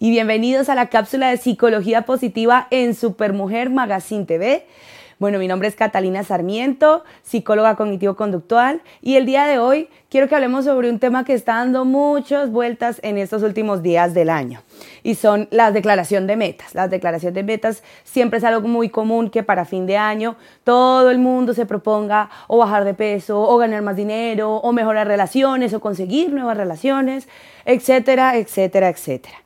y bienvenidos a la cápsula de psicología positiva en Supermujer Magazine TV. Bueno, mi nombre es Catalina Sarmiento, psicóloga cognitivo-conductual, y el día de hoy quiero que hablemos sobre un tema que está dando muchas vueltas en estos últimos días del año, y son las declaración de metas. Las declaraciones de metas siempre es algo muy común que para fin de año todo el mundo se proponga o bajar de peso, o ganar más dinero, o mejorar relaciones, o conseguir nuevas relaciones, etcétera, etcétera, etcétera.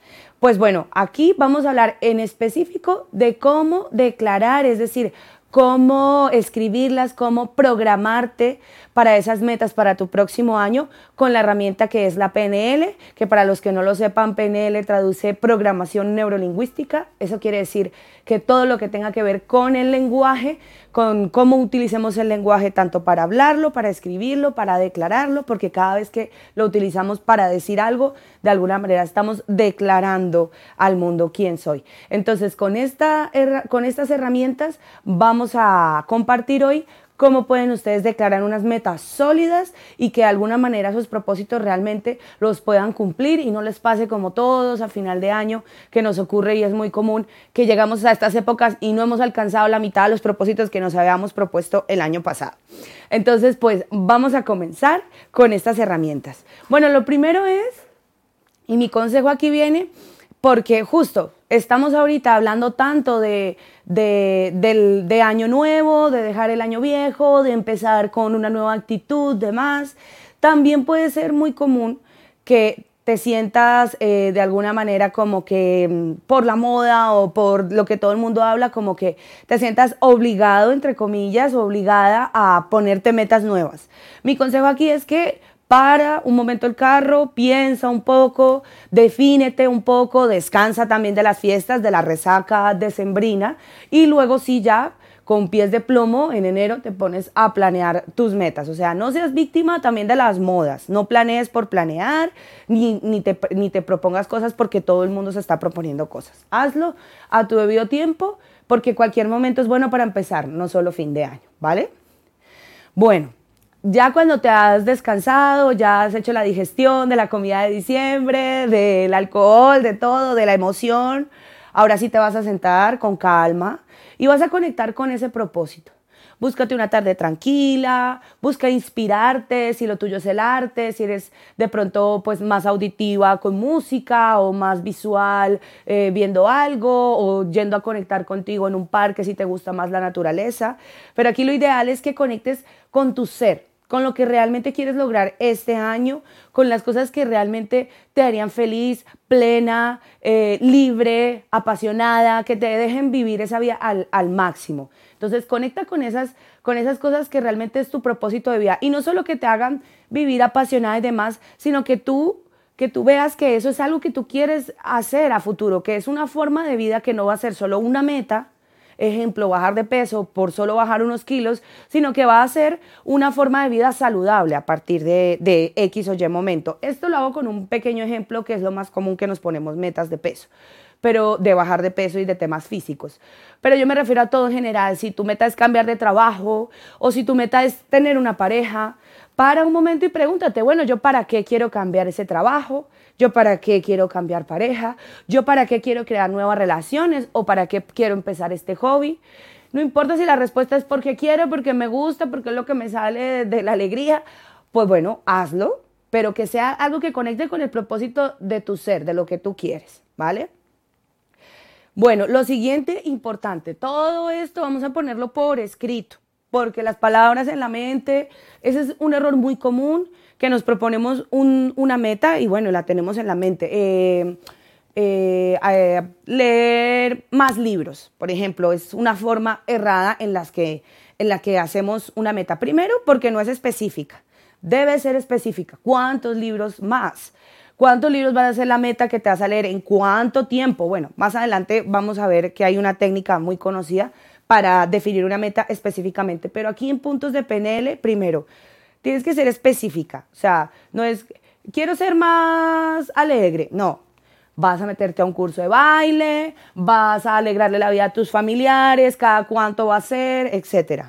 Pues bueno, aquí vamos a hablar en específico de cómo declarar, es decir, cómo escribirlas, cómo programarte para esas metas para tu próximo año con la herramienta que es la PNL, que para los que no lo sepan, PNL traduce programación neurolingüística. Eso quiere decir que todo lo que tenga que ver con el lenguaje, con cómo utilicemos el lenguaje tanto para hablarlo, para escribirlo, para declararlo, porque cada vez que lo utilizamos para decir algo, de alguna manera estamos declarando al mundo quién soy. Entonces, con, esta, con estas herramientas vamos a compartir hoy cómo pueden ustedes declarar unas metas sólidas y que de alguna manera sus propósitos realmente los puedan cumplir y no les pase como todos a final de año que nos ocurre y es muy común que llegamos a estas épocas y no hemos alcanzado la mitad de los propósitos que nos habíamos propuesto el año pasado. Entonces, pues vamos a comenzar con estas herramientas. Bueno, lo primero es, y mi consejo aquí viene, porque justo estamos ahorita hablando tanto de, de, año nuevo, de dejar el año viejo, de empezar con una nueva actitud, demás. También puede ser muy común que te sientas eh, de alguna manera como que mm, por la moda o por lo que todo el mundo habla, como que te sientas obligado, entre comillas, obligada a ponerte metas nuevas. Mi consejo aquí es que para un momento el carro, piensa un poco, defínete un poco, descansa también de las fiestas, de la resaca decembrina y luego sí ya con pies de plomo en enero te pones a planear tus metas. O sea, no seas víctima también de las modas, no planees por planear ni, ni, te, ni te propongas cosas porque todo el mundo se está proponiendo cosas. Hazlo a tu debido tiempo porque cualquier momento es bueno para empezar, no solo fin de año, ¿vale? Bueno, ya cuando te has descansado, ya has hecho la digestión de la comida de diciembre, del alcohol, de todo, de la emoción, ahora sí te vas a sentar con calma y vas a conectar con ese propósito. Búscate una tarde tranquila, busca inspirarte, si lo tuyo es el arte, si eres de pronto pues más auditiva con música o más visual eh, viendo algo o yendo a conectar contigo en un parque si te gusta más la naturaleza. Pero aquí lo ideal es que conectes con tu ser, con lo que realmente quieres lograr este año, con las cosas que realmente te harían feliz, plena, eh, libre, apasionada, que te dejen vivir esa vida al, al, máximo. Entonces conecta con esas, con esas cosas que realmente es tu propósito de vida y no solo que te hagan vivir apasionada y demás, sino que tú que tú veas que eso es algo que tú quieres hacer a futuro, que es una forma de vida que no va a ser solo una meta, ejemplo, bajar de peso por solo bajar unos kilos, sino que va a ser una forma de vida saludable a partir de, de X o Y momento. Esto lo hago con un pequeño ejemplo que es lo más común que nos ponemos metas de peso pero de bajar de peso y de temas físicos. Pero yo me refiero a todo en general, si tu meta es cambiar de trabajo o si tu meta es tener una pareja, para un momento y pregúntate, bueno, ¿yo para qué quiero cambiar ese trabajo? ¿Yo para qué quiero cambiar pareja? ¿Yo para qué quiero crear nuevas relaciones? ¿O para qué quiero empezar este hobby? No importa si la respuesta es porque quiero, porque me gusta, porque es lo que me sale de la alegría, pues bueno, hazlo, pero que sea algo que conecte con el propósito de tu ser, de lo que tú quieres, ¿vale? Bueno, lo siguiente importante, todo esto vamos a ponerlo por escrito porque las palabras en la mente, ese es un error muy común, que nos proponemos una meta y bueno, la tenemos en la mente. Eh, eh, eh, leer más libros, por ejemplo, es una forma errada en, las que, en la que hacemos una meta. Primero, porque no es específica. Debe ser específica. ¿Cuántos libros más? ¿Cuántos libros van a ser la meta que te vas a leer? ¿En cuánto tiempo? Bueno, más adelante vamos a ver que hay una técnica muy conocida para definir una meta específicamente. Pero aquí en puntos de PNL, primero, tienes que ser específica. O sea, no es, quiero ser más alegre. No, vas a meterte a un curso de baile, vas a alegrarle la vida a tus familiares, cada cuánto va a ser, etc.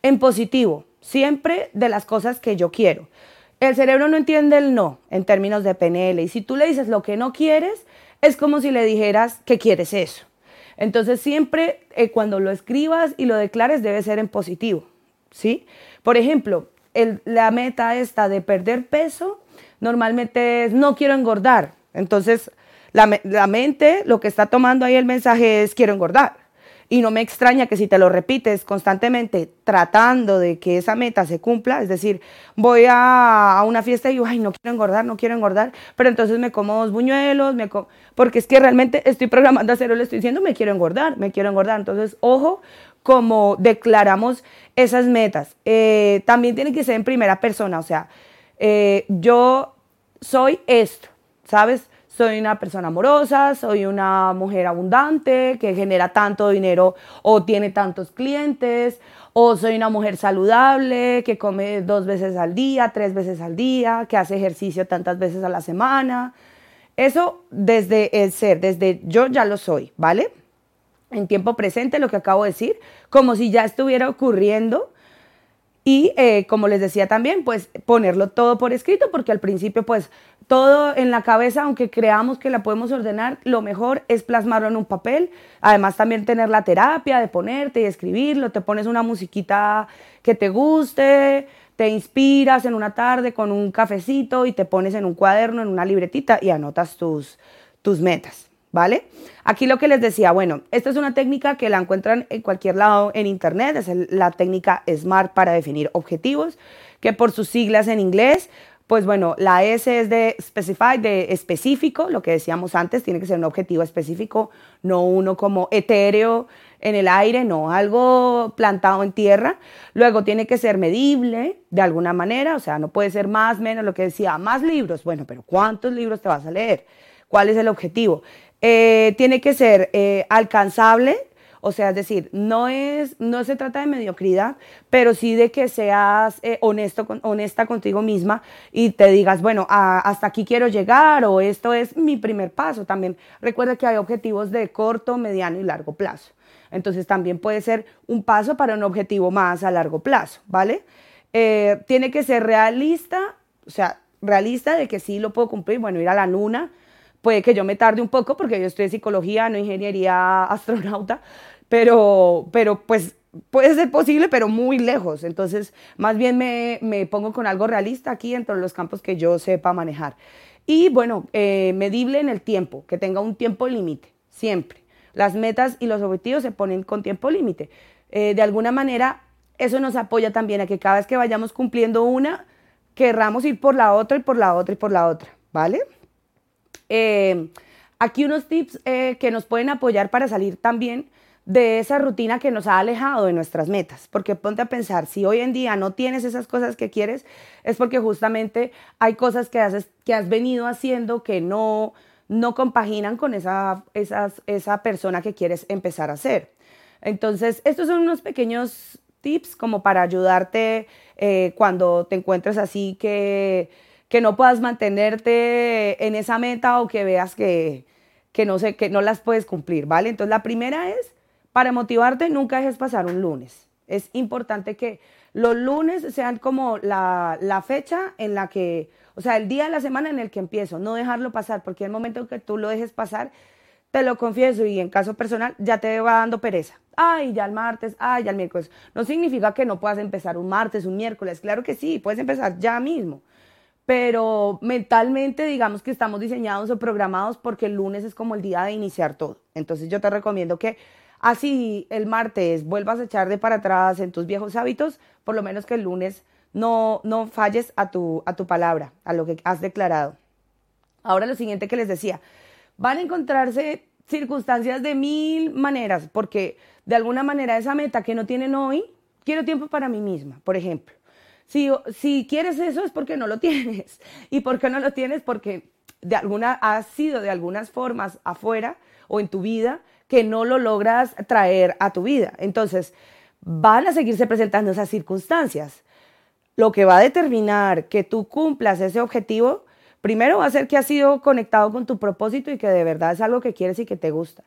En positivo, siempre de las cosas que yo quiero. El cerebro no entiende el no en términos de PNL y si tú le dices lo que no quieres, es como si le dijeras que quieres eso. Entonces siempre eh, cuando lo escribas y lo declares debe ser en positivo, ¿sí? Por ejemplo, la meta esta de perder peso normalmente es no quiero engordar. Entonces la, la mente lo que está tomando ahí el mensaje es quiero engordar. Y no me extraña que si te lo repites constantemente tratando de que esa meta se cumpla, es decir, voy a, una fiesta y digo, ay, no quiero engordar, no quiero engordar, pero entonces me como dos buñuelos, me porque es que realmente estoy programando a hacerlo, le estoy diciendo, me quiero engordar, me quiero engordar. Entonces, ojo, como declaramos esas metas. Eh, también tiene que ser en primera persona, o sea, eh, yo soy esto, ¿sabes? Soy una persona amorosa, soy una mujer abundante que genera tanto dinero o tiene tantos clientes, o soy una mujer saludable que come dos veces al día, tres veces al día, que hace ejercicio tantas veces a la semana. Eso desde el ser, desde yo ya lo soy, ¿vale? En tiempo presente, lo que acabo de decir, como si ya estuviera ocurriendo y eh, como les decía también, pues ponerlo todo por escrito, porque al principio pues todo en la cabeza, aunque creamos que la podemos ordenar, lo mejor es plasmarlo en un papel. Además también tener la terapia de ponerte y escribirlo, te pones una musiquita que te guste, te inspiras en una tarde con un cafecito y te pones en un cuaderno, en una libretita y anotas tus, tus metas. ¿vale? Aquí lo que les decía, bueno, esta es una técnica que la encuentran en cualquier lado en internet, es la técnica SMART para definir objetivos, que por sus siglas en inglés, pues bueno, la S es de specify, de específico, lo que decíamos antes, tiene que ser un objetivo específico, no uno como etéreo en el aire, no, algo plantado en tierra. Luego tiene que ser medible de alguna manera, o sea, no puede ser más, menos, lo que decía, más libros, bueno, pero ¿cuántos libros te vas a leer? ¿Cuál es el objetivo? Eh, tiene que ser eh, alcanzable, o sea, es decir, no, es, no se trata de mediocridad, pero sí de que seas eh, honesto, honesta contigo misma y te digas, bueno, hasta aquí quiero llegar o esto es mi primer paso. También recuerda que hay objetivos de corto, mediano y largo plazo. Entonces también puede ser un paso para un objetivo más a largo plazo, ¿vale? tiene que ser realista, o sea, realista de que sí lo puedo cumplir, bueno, ir a la luna, puede que yo me tarde un poco porque yo en psicología, no ingeniería astronauta, pero, pero pues puede ser posible, pero muy lejos. Entonces, más bien me, me pongo con algo realista aquí dentro de los campos que yo sepa manejar. Y bueno, eh, medible en el tiempo, que tenga un tiempo límite, siempre. Las metas y los objetivos se ponen con tiempo límite. Eh, de alguna manera, eso nos apoya también a que cada vez que vayamos cumpliendo una, querramos ir por la otra y por la otra y por la otra, ¿vale? Eh, aquí unos tips eh, que nos pueden apoyar para salir también de esa rutina que nos ha alejado de nuestras metas. Porque ponte a pensar, si hoy en día no tienes esas cosas que quieres, es porque justamente hay cosas que, haces, que has venido haciendo que no, no compaginan con esa, esa persona que quieres empezar a ser. Entonces, estos son unos pequeños tips como para ayudarte eh, cuando te encuentres así que que no puedas mantenerte en esa meta o que veas que, no, sé, que no las puedes cumplir, ¿vale? Entonces la primera es, para motivarte, nunca dejes pasar un lunes. Es importante que los lunes sean como la, la fecha en la que, o sea, el día de la semana en el que empiezo, no dejarlo pasar, porque el momento que tú lo dejes pasar, te lo confieso y en caso personal ya te va dando pereza. Ay, ya el martes, ay, ya el miércoles. No significa que no puedas empezar un martes, un miércoles. Claro que sí, puedes empezar ya mismo pero mentalmente digamos que estamos diseñados o programados porque el lunes es como el día de iniciar todo. Entonces yo te recomiendo que así el martes vuelvas a echar de para atrás en tus viejos hábitos, por lo menos que el lunes no, no falles a tu, a tu palabra, a lo que has declarado. Ahora lo siguiente que les decía, van a encontrarse circunstancias de mil maneras, porque de alguna manera esa meta que no tienen hoy, quiero tiempo para mí misma, por ejemplo. Si, si quieres eso es porque no lo tienes. ¿Y por qué no lo tienes? Porque de alguna, has sido de algunas formas afuera o en tu vida que no lo logras traer a tu vida. Entonces, van a seguirse presentando esas circunstancias. Lo que va a determinar que tú cumplas ese objetivo, primero va a ser que has sido conectado con tu propósito y que de verdad es algo que quieres y que te gusta.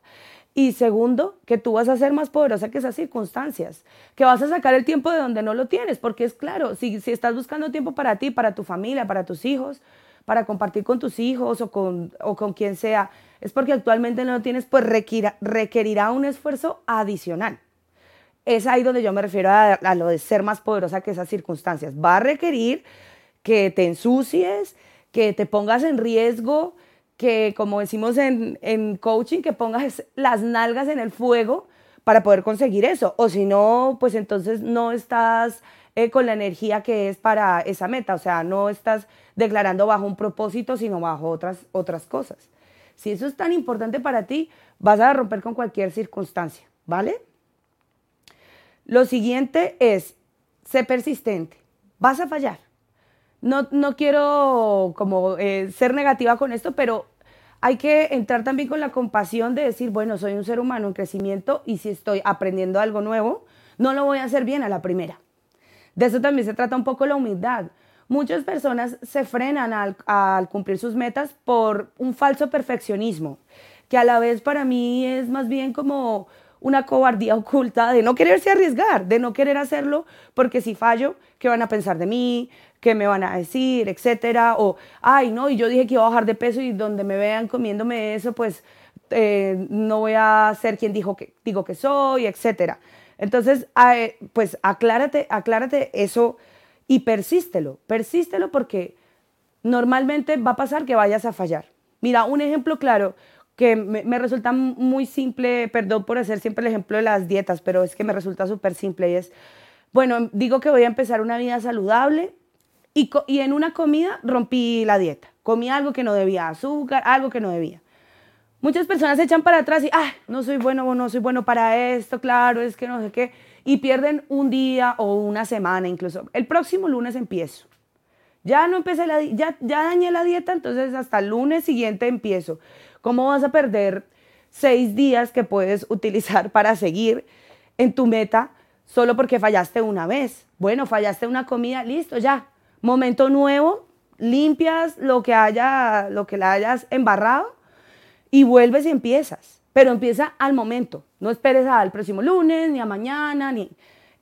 Y segundo, que tú vas a ser más poderosa que esas circunstancias, que vas a sacar el tiempo de donde no lo tienes, porque es claro, si, si estás buscando tiempo para ti, para tu familia, para tus hijos, para compartir con tus hijos o con, o con quien sea, es porque actualmente no lo tienes, pues requerirá un esfuerzo adicional. Es ahí donde yo me refiero a, a lo de ser más poderosa que esas circunstancias. Va a requerir que te ensucies, que te pongas en riesgo, que como decimos en, en coaching, que pongas las nalgas en el fuego para poder conseguir eso. O si no, pues entonces no estás eh, con la energía que es para esa meta. O sea, no estás declarando bajo un propósito, sino bajo otras, otras cosas. Si eso es tan importante para ti, vas a romper con cualquier circunstancia, ¿vale? Lo siguiente es, sé persistente. Vas a fallar no, no quiero como eh, ser negativa con esto, pero hay que entrar también con la compasión de decir, bueno, soy un ser humano en crecimiento y si estoy aprendiendo algo nuevo, no lo voy a hacer bien a la primera. De eso también se trata un poco la humildad. Muchas personas se frenan al, cumplir sus metas por un falso perfeccionismo, que a la vez para mí es más bien como una cobardía oculta de no quererse arriesgar, de no querer hacerlo, porque si fallo, ¿qué van a pensar de mí? qué me van a decir, etcétera, o, ay, no, y yo dije que iba a bajar de peso y donde me vean comiéndome eso, pues eh, no voy a ser quien dijo que, digo que soy, etcétera. Entonces, pues aclárate, aclárate eso y persístelo, persístelo porque normalmente va a pasar que vayas a fallar. Mira, un ejemplo claro que me, resulta muy simple, perdón por hacer siempre el ejemplo de las dietas, pero es que me resulta súper simple y es, bueno, digo que voy a empezar una vida saludable, y, en una comida rompí la dieta. Comí algo que no debía, azúcar, algo que no debía. Muchas personas se echan para atrás y, ah, no soy bueno, no soy bueno para esto, claro, es que no sé qué. Y pierden un día o una semana incluso. El próximo lunes empiezo. Ya no empecé la ya, ya dañé la dieta, entonces hasta el lunes siguiente empiezo. ¿Cómo vas a perder seis días que puedes utilizar para seguir en tu meta solo porque fallaste una vez? Bueno, fallaste una comida, listo, ya momento nuevo, limpias lo que haya, lo que la hayas embarrado y vuelves y empiezas. Pero empieza al momento. No esperes al próximo lunes, ni a mañana, ni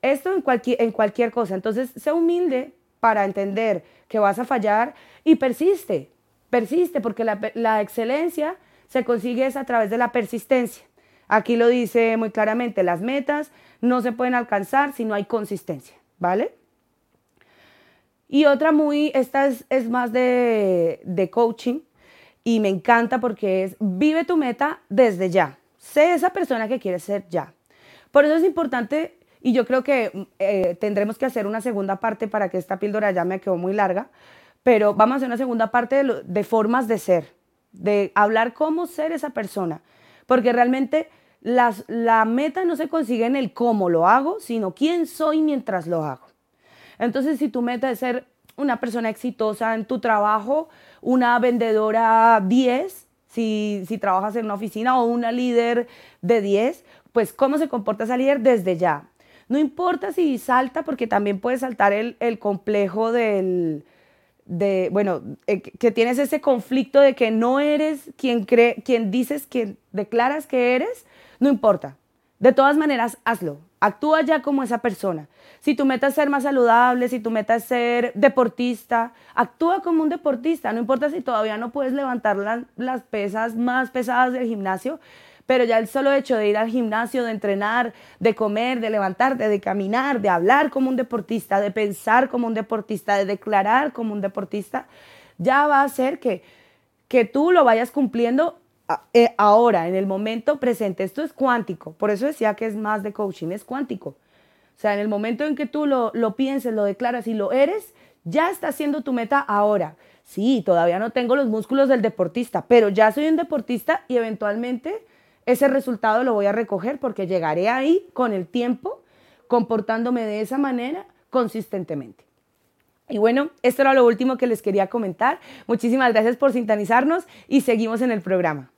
esto en cualquier, en cualquier cosa. Entonces, sé humilde para entender que vas a fallar y persiste. Persiste, porque la, la excelencia se consigue es a través de la persistencia. Aquí lo dice muy claramente, las metas no se pueden alcanzar si no hay consistencia, ¿vale? Y otra muy, esta es, más de, de coaching y me encanta porque es vive tu meta desde ya. Sé esa persona que quieres ser ya. Por eso es importante y yo creo que eh, tendremos que hacer una segunda parte para que esta píldora ya me quedó muy larga, pero vamos a hacer una segunda parte de, de formas de ser, de hablar cómo ser esa persona, porque realmente las, la meta no se consigue en el cómo lo hago, sino quién soy mientras lo hago. Entonces, si tu meta es ser una persona exitosa en tu trabajo, una vendedora 10, si, si trabajas en una oficina, o una líder de 10, pues cómo se comporta esa líder desde ya. No importa si salta, porque también puede saltar el, el complejo del, de, bueno, eh, que tienes ese conflicto de que no eres quien cree, quien dices, quien declaras que eres, no importa. De todas maneras, hazlo. Actúa ya como esa persona. Si tu meta es ser más saludable, si tu meta es ser deportista, actúa como un deportista. No importa si todavía no puedes levantar las pesas más pesadas del gimnasio, pero ya el solo hecho de ir al gimnasio, de entrenar, de comer, de levantarte, de caminar, de hablar como un deportista, de pensar como un deportista, de declarar como un deportista, ya va a hacer que, que tú lo vayas cumpliendo ahora, en el momento presente. Esto es cuántico, por eso decía que es más de coaching, es cuántico. O sea, en el momento en que tú lo, lo pienses, lo declaras y lo eres, ya está siendo tu meta ahora. Sí, todavía no tengo los músculos del deportista, pero ya soy un deportista y eventualmente ese resultado lo voy a recoger porque llegaré ahí con el tiempo, comportándome de esa manera consistentemente. Y bueno, esto era lo último que les quería comentar. Muchísimas gracias por sintonizarnos y seguimos en el programa.